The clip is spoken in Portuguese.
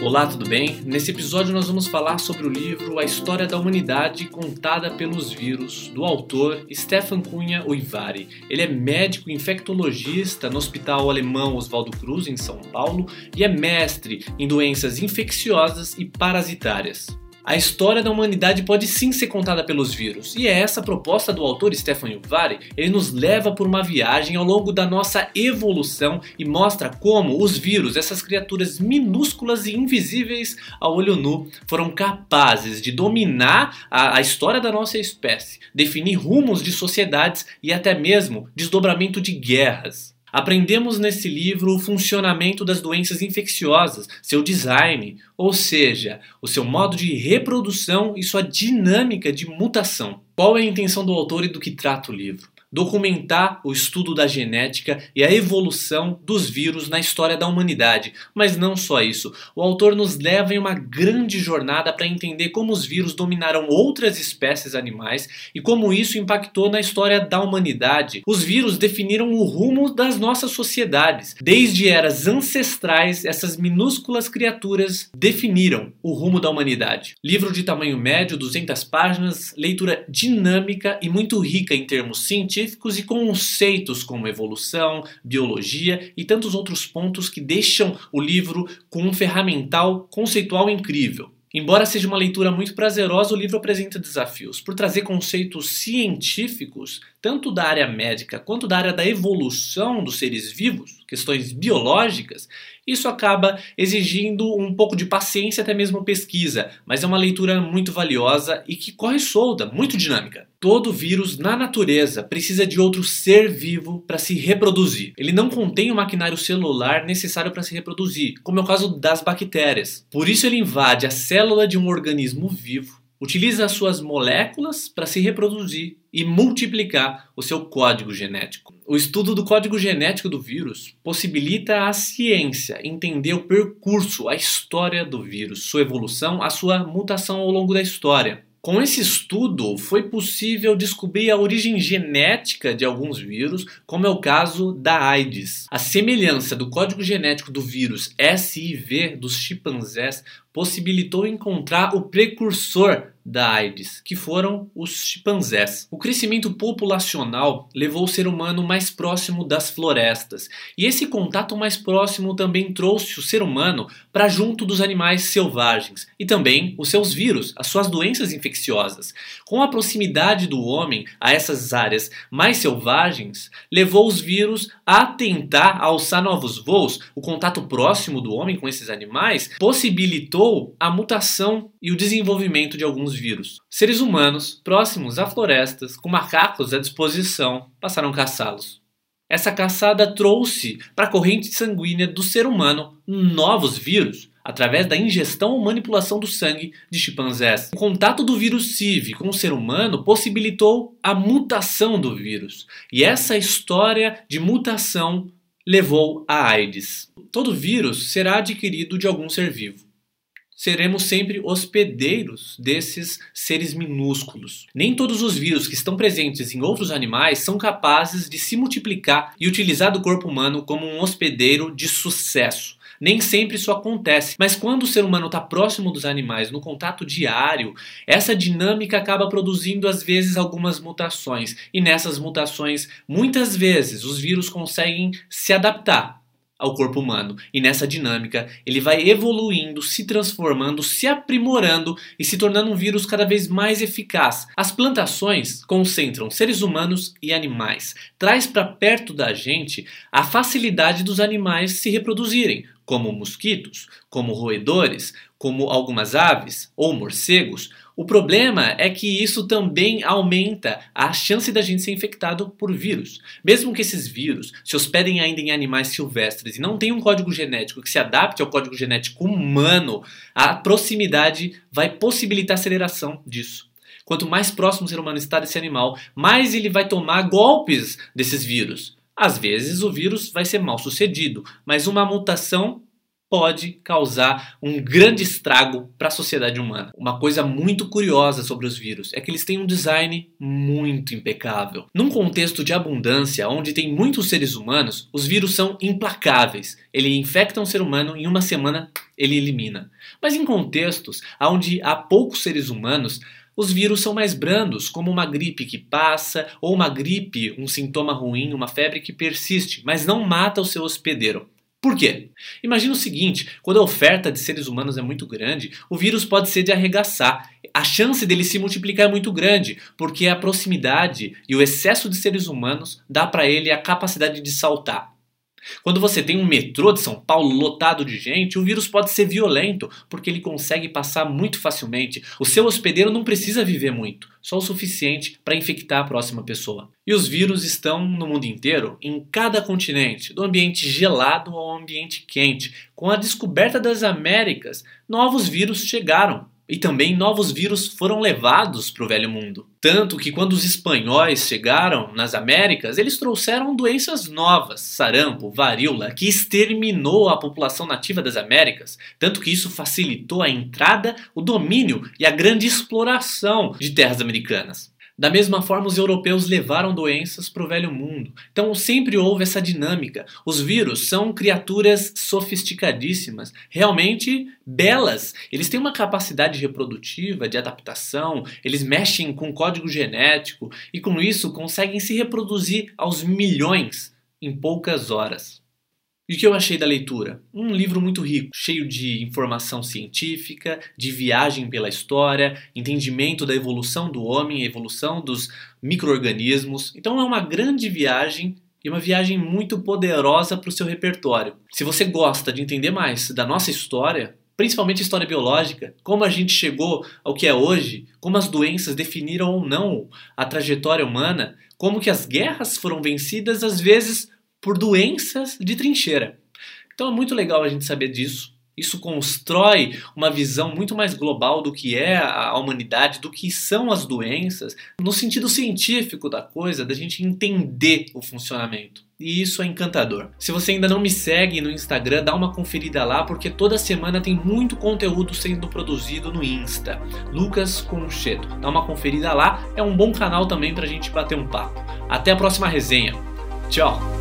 Olá, tudo bem? Nesse episódio nós vamos falar sobre o livro A História da Humanidade Contada pelos Vírus, do autor Stefan Cunha Uivari. Ele é médico infectologista no Hospital Alemão Oswaldo Cruz, em São Paulo, e é mestre em doenças infecciosas e parasitárias. A história da humanidade pode sim ser contada pelos vírus, e é essa a proposta do autor Stefan Yuvari. Ele nos leva por uma viagem ao longo da nossa evolução e mostra como os vírus, essas criaturas minúsculas e invisíveis ao olho nu, foram capazes de dominar a, a história da nossa espécie, definir rumos de sociedades e até mesmo desdobramento de guerras. Aprendemos nesse livro o funcionamento das doenças infecciosas, seu design, ou seja, o seu modo de reprodução e sua dinâmica de mutação. Qual é a intenção do autor e do que trata o livro? Documentar o estudo da genética e a evolução dos vírus na história da humanidade. Mas não só isso, o autor nos leva em uma grande jornada para entender como os vírus dominaram outras espécies animais e como isso impactou na história da humanidade. Os vírus definiram o rumo das nossas sociedades. Desde eras ancestrais, essas minúsculas criaturas definiram o rumo da humanidade. Livro de tamanho médio, 200 páginas, leitura dinâmica e muito rica em termos científicos científicos e conceitos como evolução, biologia e tantos outros pontos que deixam o livro com um ferramental conceitual incrível. Embora seja uma leitura muito prazerosa, o livro apresenta desafios. Por trazer conceitos científicos, tanto da área médica quanto da área da evolução dos seres vivos, questões biológicas, isso acaba exigindo um pouco de paciência, até mesmo pesquisa, mas é uma leitura muito valiosa e que corre solta, muito dinâmica. Todo vírus na natureza precisa de outro ser vivo para se reproduzir. Ele não contém o maquinário celular necessário para se reproduzir, como é o caso das bactérias. Por isso ele invade a célula de um organismo vivo, utiliza as suas moléculas para se reproduzir e multiplicar o seu código genético. O estudo do código genético do vírus possibilita à ciência entender o percurso, a história do vírus, sua evolução, a sua mutação ao longo da história. Com esse estudo, foi possível descobrir a origem genética de alguns vírus, como é o caso da AIDS. A semelhança do código genético do vírus SIV dos chimpanzés possibilitou encontrar o precursor da AIDS, que foram os chimpanzés. O crescimento populacional levou o ser humano mais próximo das florestas, e esse contato mais próximo também trouxe o ser humano para junto dos animais selvagens e também os seus vírus, as suas doenças infecciosas. Com a proximidade do homem a essas áreas mais selvagens, levou os vírus a tentar alçar novos voos. O contato próximo do homem com esses animais possibilitou a mutação e o desenvolvimento de alguns vírus. Seres humanos, próximos a florestas, com macacos à disposição, passaram a caçá-los. Essa caçada trouxe para a corrente sanguínea do ser humano novos vírus, através da ingestão ou manipulação do sangue de chimpanzés. O contato do vírus CIV com o ser humano possibilitou a mutação do vírus, e essa história de mutação levou à AIDS. Todo vírus será adquirido de algum ser vivo seremos sempre hospedeiros desses seres minúsculos. Nem todos os vírus que estão presentes em outros animais são capazes de se multiplicar e utilizar do corpo humano como um hospedeiro de sucesso. Nem sempre isso acontece, mas quando o ser humano está próximo dos animais, no contato diário, essa dinâmica acaba produzindo às vezes algumas mutações, e nessas mutações, muitas vezes, os vírus conseguem se adaptar ao corpo humano. E nessa dinâmica, ele vai evoluindo, se transformando, se aprimorando e se tornando um vírus cada vez mais eficaz. As plantações concentram seres humanos e animais. Traz para perto da gente a facilidade dos animais se reproduzirem, como mosquitos, como roedores, como algumas aves ou morcegos. O problema é que isso também aumenta a chance da gente ser infectado por vírus. Mesmo que esses vírus se hospedem ainda em animais silvestres e não tenham um código genético que se adapte ao código genético humano, a proximidade vai possibilitar a aceleração disso. Quanto mais próximo o ser humano está desse animal, mais ele vai tomar golpes desses vírus. Às vezes o vírus vai ser mal sucedido, mas uma mutação pode causar um grande estrago para a sociedade humana. Uma coisa muito curiosa sobre os vírus é que eles têm um design muito impecável. Num contexto de abundância, onde tem muitos seres humanos, os vírus são implacáveis. Ele infecta um ser humano em uma semana ele elimina. Mas em contextos onde há poucos seres humanos, os vírus são mais brandos, como uma gripe que passa, ou uma gripe, um sintoma ruim, uma febre que persiste, mas não mata o seu hospedeiro. Por quê? Imagina o seguinte: quando a oferta de seres humanos é muito grande, o vírus pode ser de arregaçar. A chance dele se multiplicar é muito grande, porque a proximidade e o excesso de seres humanos dá para ele a capacidade de saltar. Quando você tem um metrô de São Paulo lotado de gente, o vírus pode ser violento, porque ele consegue passar muito facilmente. O seu hospedeiro não precisa viver muito, só o suficiente para infectar a próxima pessoa. E os vírus estão no mundo inteiro, em cada continente, do ambiente gelado ao ambiente quente. Com a descoberta das Américas, novos vírus chegaram e também novos vírus foram levados para o velho mundo. Tanto que quando os espanhóis chegaram nas Américas, eles trouxeram doenças novas, sarampo, varíola, que exterminou a população nativa das Américas. Tanto que isso facilitou a entrada, o domínio e a grande exploração de terras americanas. Da mesma forma, os europeus levaram doenças para o velho mundo. Então sempre houve essa dinâmica. Os vírus são criaturas sofisticadíssimas, realmente belas. Eles têm uma capacidade reprodutiva, de adaptação, eles mexem com código genético e com isso conseguem se reproduzir aos milhões em poucas horas. E o que eu achei da leitura? Um livro muito rico, cheio de informação científica, de viagem pela história, entendimento da evolução do homem, evolução dos micro-organismos. Então é uma grande viagem e uma viagem muito poderosa para o seu repertório. Se você gosta de entender mais da nossa história, principalmente história biológica, como a gente chegou ao que é hoje, como as doenças definiram ou não a trajetória humana, como que as guerras foram vencidas às vezes por doenças de trincheira. Então é muito legal a gente saber disso. Isso constrói uma visão muito mais global do que é a humanidade, do que são as doenças, no sentido científico da coisa, da gente entender o funcionamento. E isso é encantador. Se você ainda não me segue no Instagram, dá uma conferida lá, porque toda semana tem muito conteúdo sendo produzido no Insta. Lucas Concheto. Dá uma conferida lá, é um bom canal também pra gente bater um papo. Até a próxima resenha. Tchau!